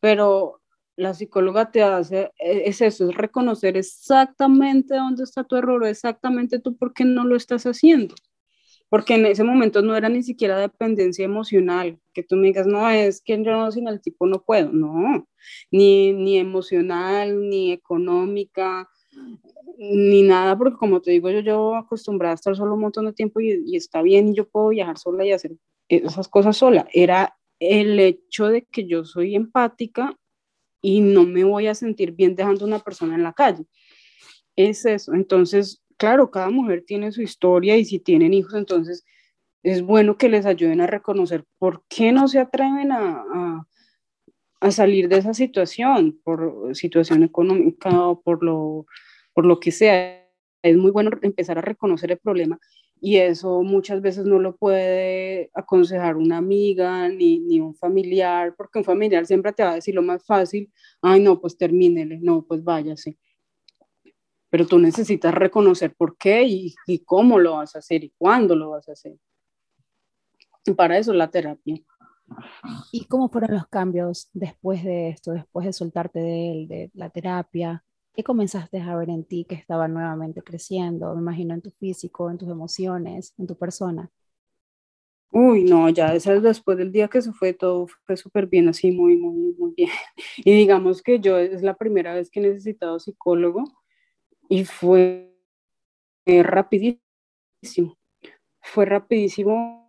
Pero la psicóloga te hace, e, es eso, es reconocer exactamente dónde está tu error, exactamente tú por qué no lo estás haciendo. Porque en ese momento no era ni siquiera dependencia emocional, que tú me digas, no, es que yo no, sin el tipo no puedo, no, ni, ni emocional, ni económica, ni nada, porque como te digo, yo llevo acostumbrada a estar solo un montón de tiempo y, está bien y yo puedo viajar sola y hacer esas cosas sola. Era el hecho de que yo soy empática y no me voy a sentir bien dejando a una persona en la calle. Es eso. Entonces, claro, cada mujer tiene su historia y si tienen hijos, entonces es bueno que les ayuden a reconocer por qué no se atreven a, a, a salir de esa situación, por situación económica o por lo por lo que sea, es muy bueno empezar a reconocer el problema y eso muchas veces no lo puede aconsejar una amiga ni, ni, un familiar, porque un familiar siempre te va a decir lo más fácil, ay no, pues termínele, no, pues váyase. Pero tú necesitas reconocer por qué y, y cómo lo vas a hacer y cuándo lo vas a hacer. Y para eso la terapia. ¿Y cómo fueron los cambios después de esto, después de soltarte de él, de la terapia? ¿Qué comenzaste a ver en ti que estaba nuevamente creciendo? Me imagino en tu físico, en tus emociones, en tu persona. Uy, no, ya después del día que se fue, todo fue súper bien, así, muy, muy, muy bien. Y digamos que yo es la primera vez que he necesitado psicólogo y fue rapidísimo. Fue rapidísimo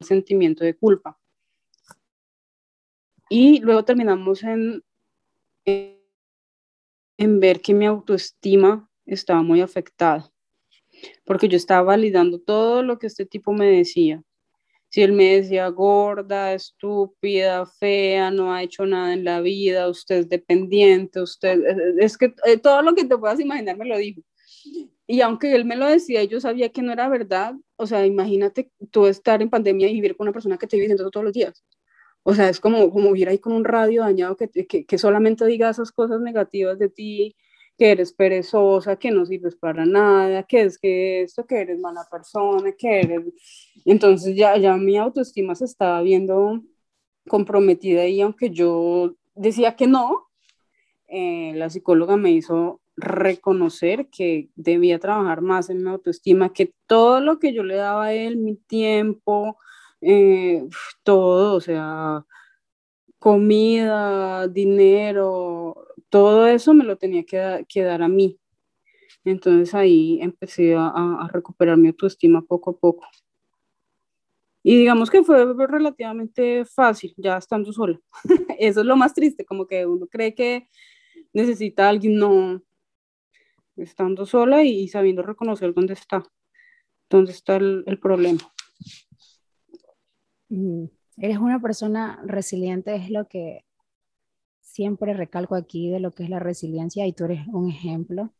sentimiento de culpa. Y luego terminamos en, en ver que mi autoestima estaba muy afectada, porque yo estaba validando todo lo que este tipo me decía. Si él me decía gorda, estúpida, fea, no ha hecho nada en la vida, usted es dependiente, usted, es que eh, todo lo que te puedas imaginar me lo dijo. Y aunque él me lo decía, yo sabía que no era verdad. O sea, imagínate tú estar en pandemia y vivir con una persona que te vive diciendo todos los días. O sea, es como, como vivir ahí con un radio dañado que, que, que solamente diga esas cosas negativas de ti, que eres perezosa, que no sirves para nada, que es que esto, que eres mala persona, que eres... Entonces ya, ya mi autoestima se estaba viendo comprometida y aunque yo decía que no, eh, la psicóloga me hizo reconocer que debía trabajar más en mi autoestima, que todo lo que yo le daba a él, mi tiempo, eh, todo, o sea, comida, dinero, todo eso me lo tenía que, dar a mí. Entonces ahí empecé a, a, recuperar mi autoestima poco a poco. Y digamos que fue relativamente fácil, ya estando sola. Eso es lo más triste, como que uno cree que necesita a alguien, no, estando sola y, sabiendo reconocer dónde está, dónde está el, problema. Mm, eres una persona resiliente, es lo que siempre recalco aquí de lo que es la resiliencia y tú eres un ejemplo.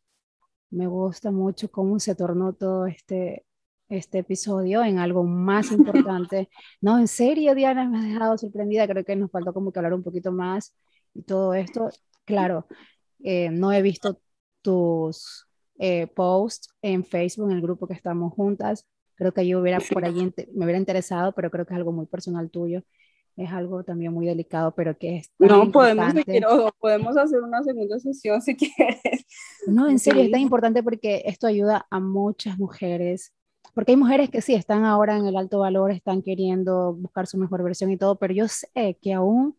Me gusta mucho cómo se tornó todo este, este episodio en algo más importante. No, en serio, Diana, me has dejado sorprendida. Creo que nos faltó como que hablar un poquito más y todo esto. Claro, eh, no he visto tus eh, posts en Facebook, en el grupo que estamos juntas. Creo que yo hubiera por allí, me hubiera interesado, pero creo que es algo muy personal tuyo. Es algo también muy delicado, pero que es... no, podemos, podemos hacer una segunda sesión si quieres. No, en serio, es tan importante porque esto ayuda a muchas mujeres porque hay mujeres que sí están ahora en el alto valor, están queriendo buscar su mejor versión y todo, pero yo sé que aún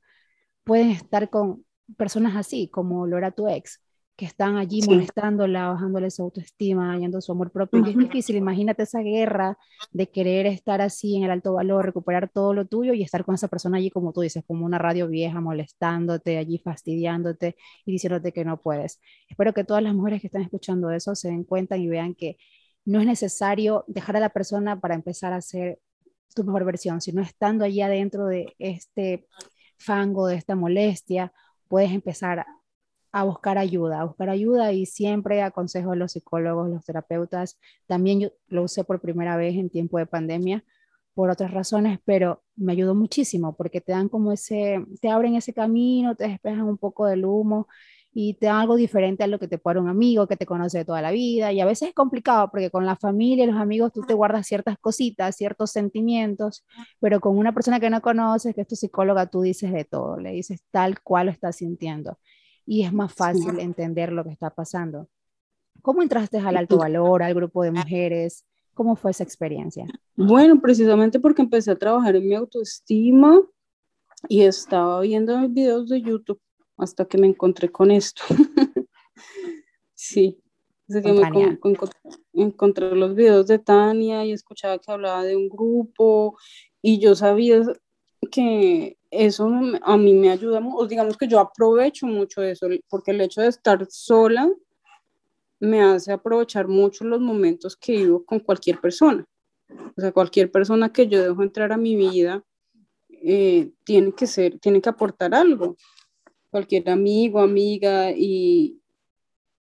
pueden estar con personas así, como lo era tu ex, que están allí molestándola, bajándole su autoestima, dañando su amor propio. Y es difícil, imagínate esa guerra de querer estar así en el alto valor, recuperar todo lo tuyo y estar con esa persona allí, como tú dices, como una radio vieja, molestándote, allí fastidiándote y diciéndote que no puedes. Espero que todas las mujeres que están escuchando eso se den cuenta y vean que no es necesario dejar a la persona para empezar a ser tu mejor versión, sino estando allí adentro de este fango, de esta molestia, puedes empezar a buscar ayuda, a buscar ayuda y siempre aconsejo a los psicólogos, los terapeutas. También yo lo usé por primera vez en tiempo de pandemia por otras razones, pero me ayudó muchísimo porque te dan como ese, te abren ese camino, te despejan un poco del humo y te dan algo diferente a lo que te puede un amigo que te conoce de toda la vida. Y a veces es complicado porque con la familia y los amigos tú te guardas ciertas cositas, ciertos sentimientos, pero con una persona que no conoces, que es tu psicóloga, tú dices de todo, le dices tal cual lo estás sintiendo y es más fácil entender lo que está pasando. ¿Cómo entraste al alto valor, al grupo de mujeres? ¿Cómo fue esa experiencia? Bueno, precisamente porque empecé a trabajar en mi autoestima y estaba viendo videos de YouTube hasta que me encontré con esto. sí, desde que me encontré los videos de Tania y escuchaba que hablaba de un grupo y yo sabía que eso a mí me ayuda, o digamos que yo aprovecho mucho eso, porque el hecho de estar sola me hace aprovechar mucho los momentos que vivo con cualquier persona. O sea, cualquier persona que yo dejo entrar a mi vida eh, tiene que ser, tiene que aportar algo. Cualquier amigo, amiga, y,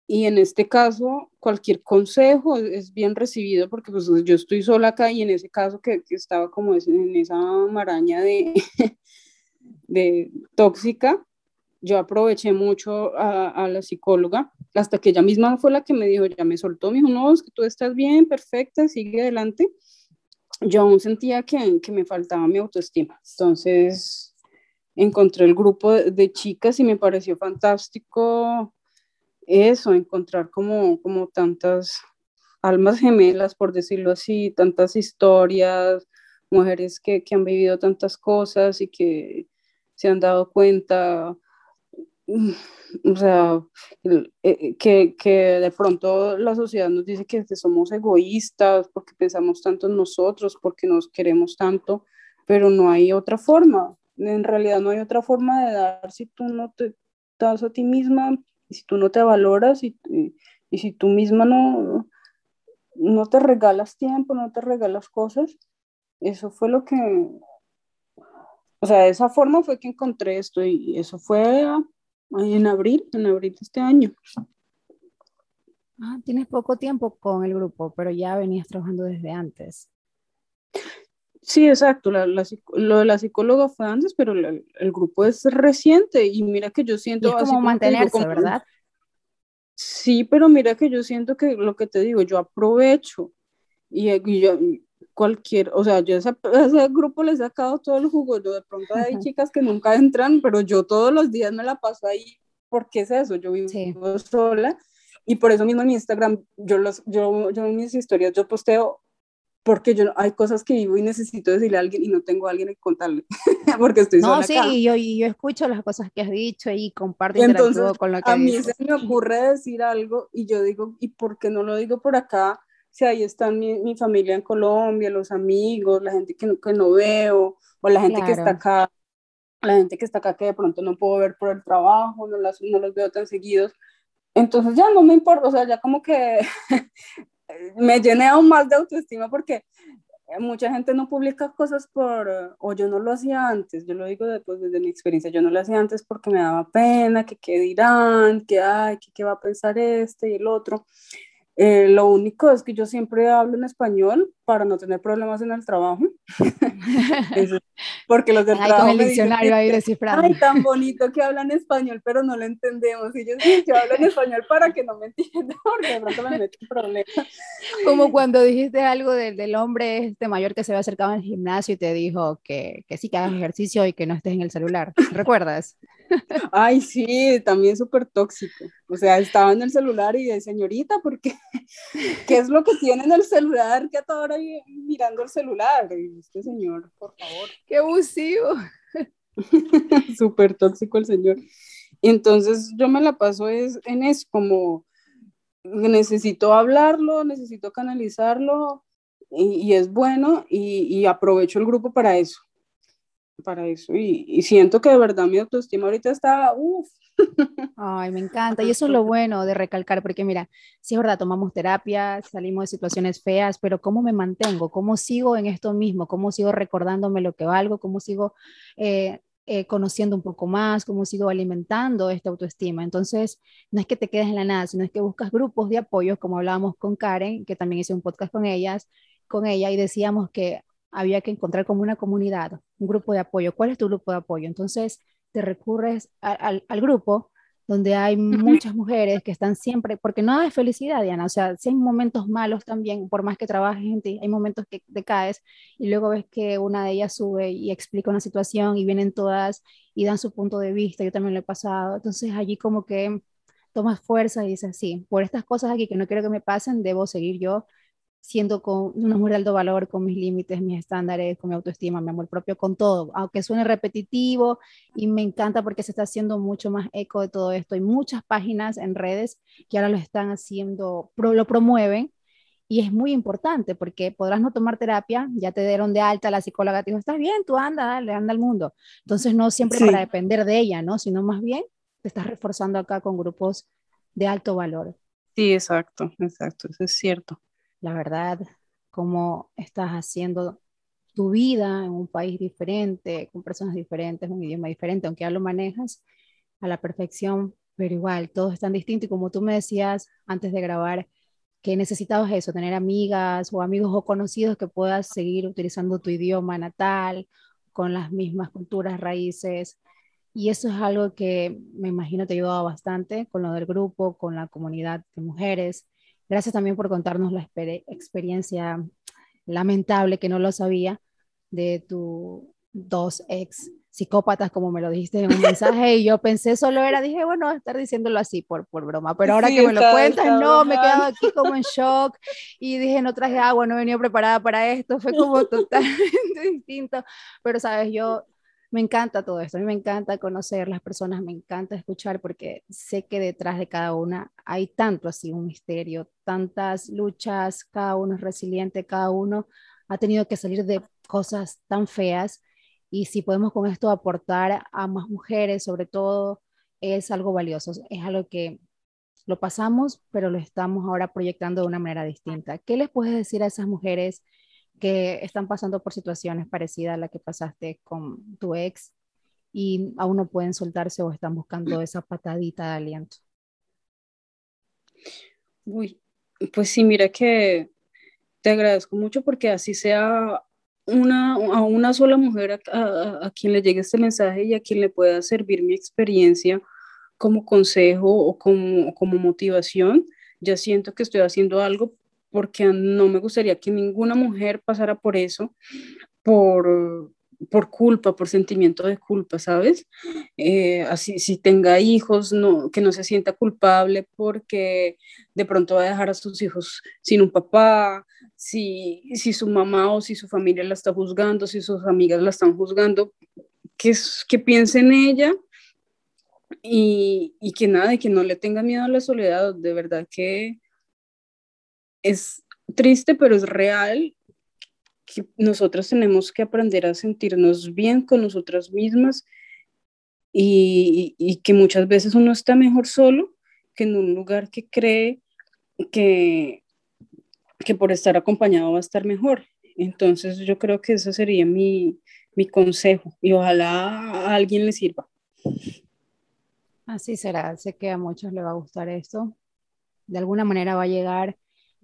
y en este caso, cualquier consejo es, bien recibido porque pues, yo estoy sola acá y en ese caso que, que estaba como en esa maraña de, de tóxica, yo aproveché mucho a, la psicóloga, hasta que ella misma fue la que me dijo, ya me soltó, me dijo, que tú estás bien, perfecta, sigue adelante. Yo aún sentía que, que me faltaba mi autoestima. Entonces encontré el grupo de, chicas y me pareció fantástico eso, encontrar como, como tantas almas gemelas, por decirlo así, tantas historias, mujeres que, que han vivido tantas cosas y que se han dado cuenta, mm, o sea, eh, que, que, de pronto la sociedad nos dice que somos egoístas porque pensamos tanto en nosotros, porque nos queremos tanto, pero no hay otra forma. En realidad no hay otra forma de dar si tú no te das a ti misma, si tú no te valoras y, y, si tú misma no, no te regalas tiempo, no te regalas cosas. Eso fue lo que, o sea, de esa forma fue que encontré esto y eso fue en abril, en abril de este año. Ah, tienes poco tiempo con el grupo, pero ya venías trabajando desde antes. Sí, exacto. lo de la psicóloga fue antes, pero el grupo es reciente y mira que yo siento... es como mantenerse, ¿verdad? Sí, pero mira que yo siento que lo que te digo, yo aprovecho y, y yo, cualquier, o sea, yo a ese, grupo le he sacado todo el jugo, yo de pronto hay chicas que nunca entran, pero yo todos los días me la paso ahí, porque es eso, yo vivo sola y por eso mismo en mi Instagram, yo, los, yo, yo en mis historias, yo posteo porque yo hay cosas que vivo y necesito decirle a alguien y no tengo a alguien que contarle, porque estoy sola No, sí, acá. Yo, yo escucho las cosas que has dicho y comparto y Entonces, con lo que a mí se me ocurre decir algo y yo digo, ¿y por qué no lo digo por acá? Si ahí está mi, mi familia en Colombia, los amigos, la gente que no, que no veo, o la gente que está acá, la gente que está acá que de pronto no puedo ver por el trabajo, no, las, no los veo tan seguidos. Entonces ya no me importa, o sea, ya como que me llené aún más de autoestima porque mucha gente no publica cosas por, o yo no lo hacía antes, yo lo digo después desde mi experiencia, yo no lo hacía antes porque me daba pena, que qué dirán, que ay, que qué va a pensar este y el otro. Eh, lo único es que yo siempre hablo en español para no tener problemas en el trabajo. porque los del trabajo. Con el diccionario ahí descifrando. Ay, tan bonito que hablan español, pero no lo entendemos. Y yo yo hablo en español para que no me entiendan, porque de pronto me meten problemas. Como cuando dijiste algo del, del hombre este mayor que se ve acercado al gimnasio y te dijo que, que sí que hagas ejercicio y que no estés en el celular. ¿Recuerdas? Ay, sí, también súper tóxico. O sea, estaba en el celular y de señorita, porque ¿qué es lo que tiene en el celular? Que toda hora mirando el celular. Este señor, por favor. Qué abusivo. súper tóxico el señor. Entonces yo me la paso es, en eso, como necesito hablarlo, necesito canalizarlo y, es bueno y, y aprovecho el grupo para eso para eso y, siento que de verdad mi autoestima ahorita está, uff. Ay, me encanta. Y eso es lo bueno de recalcar, porque mira, si es verdad, tomamos terapia, salimos de situaciones feas, pero ¿cómo me mantengo? ¿Cómo sigo en esto mismo? ¿Cómo sigo recordándome lo que valgo? ¿Cómo sigo eh, eh, conociendo un poco más? ¿Cómo sigo alimentando esta autoestima? Entonces, no es que te quedes en la nada, sino es que buscas grupos de apoyo, como hablábamos con Karen, que también hice un podcast con ellas, con ella, y decíamos que había que encontrar como una comunidad, un grupo de apoyo. ¿Cuál es tu grupo de apoyo? Entonces te recurres al, grupo donde hay muchas mujeres que están siempre, porque no hay felicidad, Diana, o sea, si hay momentos malos también, por más que trabajes en ti, hay momentos que decaes y luego ves que una de ellas sube y explica una situación y vienen todas y dan su punto de vista, yo también lo he pasado, entonces allí como que tomas fuerza y dices, sí, por estas cosas aquí que no quiero que me pasen, debo seguir yo siendo con una mujer de alto valor, con mis límites, mis estándares, con mi autoestima, mi amor propio, con todo, aunque suene repetitivo y me encanta porque se está haciendo mucho más eco de todo esto. Hay muchas páginas en redes que ahora lo están haciendo, lo promueven y es muy importante porque podrás no tomar terapia, ya te dieron de alta la psicóloga, te dijo, estás bien, tú anda, dale, anda al mundo. Entonces no siempre para depender de ella, ¿no? Sino más bien te estás reforzando acá con grupos de alto valor. Sí, exacto, exacto, eso es cierto la verdad, cómo estás haciendo tu vida en un país diferente, con personas diferentes, un idioma diferente, aunque ya lo manejas a la perfección, pero igual, todo es tan distinto y como tú me decías antes de grabar, que necesitabas eso, tener amigas o amigos o conocidos que puedas seguir utilizando tu idioma natal, con las mismas culturas, raíces. Y eso es algo que me imagino te ha ayudado bastante con lo del grupo, con la comunidad de mujeres. Gracias también por contarnos la experiencia lamentable que no lo sabía de tu dos ex psicópatas, como me lo dijiste en un mensaje, y yo pensé solo era, dije, bueno, estar diciéndolo así por, por broma, pero ahora que me lo cuentas, no, me he quedado aquí como en shock, y dije, no traje agua, no venido preparada para esto, fue como totalmente distinto, pero sabes, yo me encanta todo esto, a mí me encanta conocer las personas, me encanta escuchar porque sé que detrás de cada una hay tanto así un misterio, tantas luchas, cada uno es resiliente, cada uno ha tenido que salir de cosas tan feas y si podemos con esto aportar a más mujeres, sobre todo, es algo valioso, es algo que lo pasamos, pero lo estamos ahora proyectando de una manera distinta. ¿Qué les puedes decir a esas mujeres que están pasando por situaciones parecidas a la que pasaste con tu ex y aún no pueden soltarse o están buscando esa patadita de aliento? Uy, pues sí, mira que te agradezco mucho porque así sea una, a una sola mujer a, quien le llegue este mensaje y a quien le pueda servir mi experiencia como consejo o como, como motivación, ya siento que estoy haciendo algo porque no me gustaría que ninguna mujer pasara por eso, por, por culpa, por sentimiento de culpa, ¿sabes? Eh, así, si tenga hijos, no, que no se sienta culpable porque de pronto va a dejar a sus hijos sin un papá, si, si su mamá o si su familia la está juzgando, si sus amigas la están juzgando, que, que piense en ella y, y que nada, y que no le tenga miedo a la soledad, de verdad que es triste, pero es real que nosotros tenemos que aprender a sentirnos bien con nosotras mismas y, y, que muchas veces uno está mejor solo que en un lugar que cree que, que por estar acompañado va a estar mejor. Entonces yo creo que ese sería mi, mi consejo y ojalá a alguien le sirva. Así será, sé que a muchos le va a gustar esto. De alguna manera va a llegar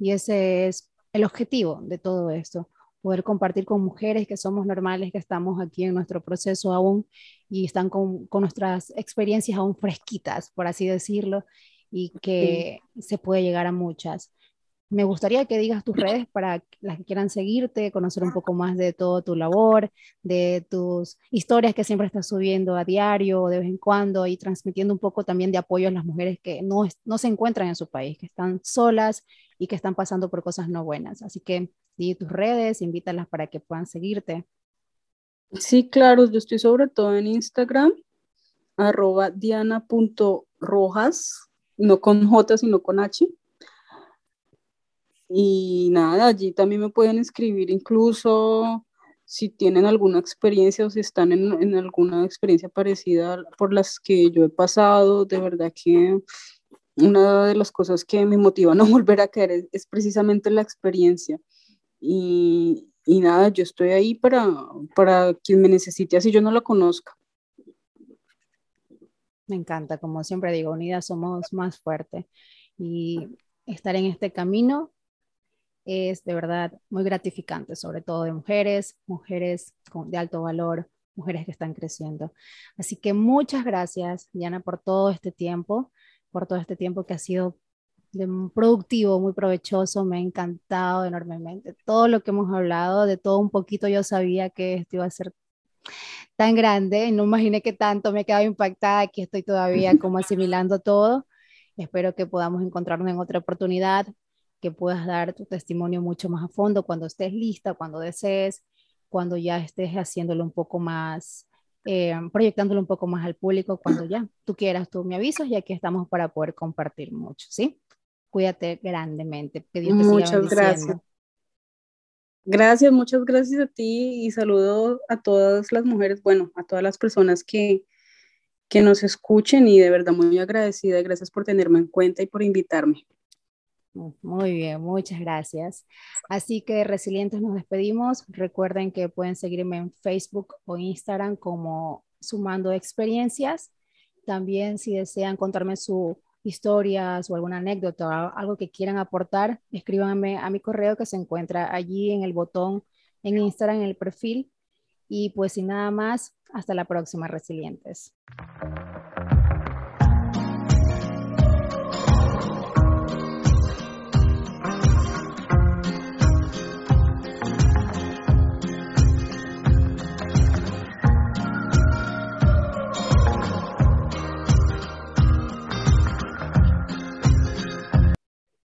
y ese es el objetivo de todo esto, poder compartir con mujeres que somos normales, que estamos aquí en nuestro proceso aún y están con, con nuestras experiencias aún fresquitas, por así decirlo, y que se puede llegar a muchas. Me gustaría que digas tus redes para las que quieran seguirte, conocer un poco más de todo tu labor, de tus historias que siempre estás subiendo a diario de vez en cuando y transmitiendo un poco también de apoyo a las mujeres que no, no se encuentran en su país, que están solas y que están pasando por cosas no buenas. Así que di tus redes, invítalas para que puedan seguirte. Sí, claro, yo estoy sobre todo en Instagram, arroba diana.rojas, no con J, sino con H. Y nada, allí también me pueden escribir incluso si tienen alguna experiencia o si están en, en, alguna experiencia parecida por las que yo he pasado, de verdad que una de las cosas que me motiva a no volver a caer es, precisamente la experiencia. Y, y, nada, yo estoy ahí para, para quien me necesite, así yo no la conozca. Me encanta, como siempre digo, unidas somos más fuertes. Y estar en este camino es de verdad muy gratificante, sobre todo de mujeres, mujeres con, de alto valor, mujeres que están creciendo. Así que muchas gracias, Diana, por todo este tiempo por todo este tiempo que ha sido productivo, muy provechoso, me ha encantado enormemente. Todo lo que hemos hablado, de todo un poquito, yo sabía que esto iba a ser tan grande, no imaginé que tanto me he quedado impactada, aquí estoy todavía como asimilando todo. Espero que podamos encontrarnos en otra oportunidad, que puedas dar tu testimonio mucho más a fondo cuando estés lista, cuando desees, cuando ya estés haciéndolo un poco más eh, proyectándolo un poco más al público cuando ya tú quieras, tú me avisas y aquí estamos para poder compartir mucho, ¿sí? Cuídate grandemente. Que Dios te muchas gracias. Gracias, muchas gracias a ti y saludo a todas las mujeres, bueno, a todas las personas que, que nos escuchen y de verdad muy agradecida. Gracias por tenerme en cuenta y por invitarme. Muy bien, muchas gracias. Así que resilientes nos despedimos. Recuerden que pueden seguirme en Facebook o Instagram como Sumando Experiencias. También si desean contarme su historias o alguna anécdota, algo que quieran aportar, escríbanme a mi correo que se encuentra allí en el botón en Instagram, en el perfil. Y pues sin nada más, hasta la próxima, resilientes.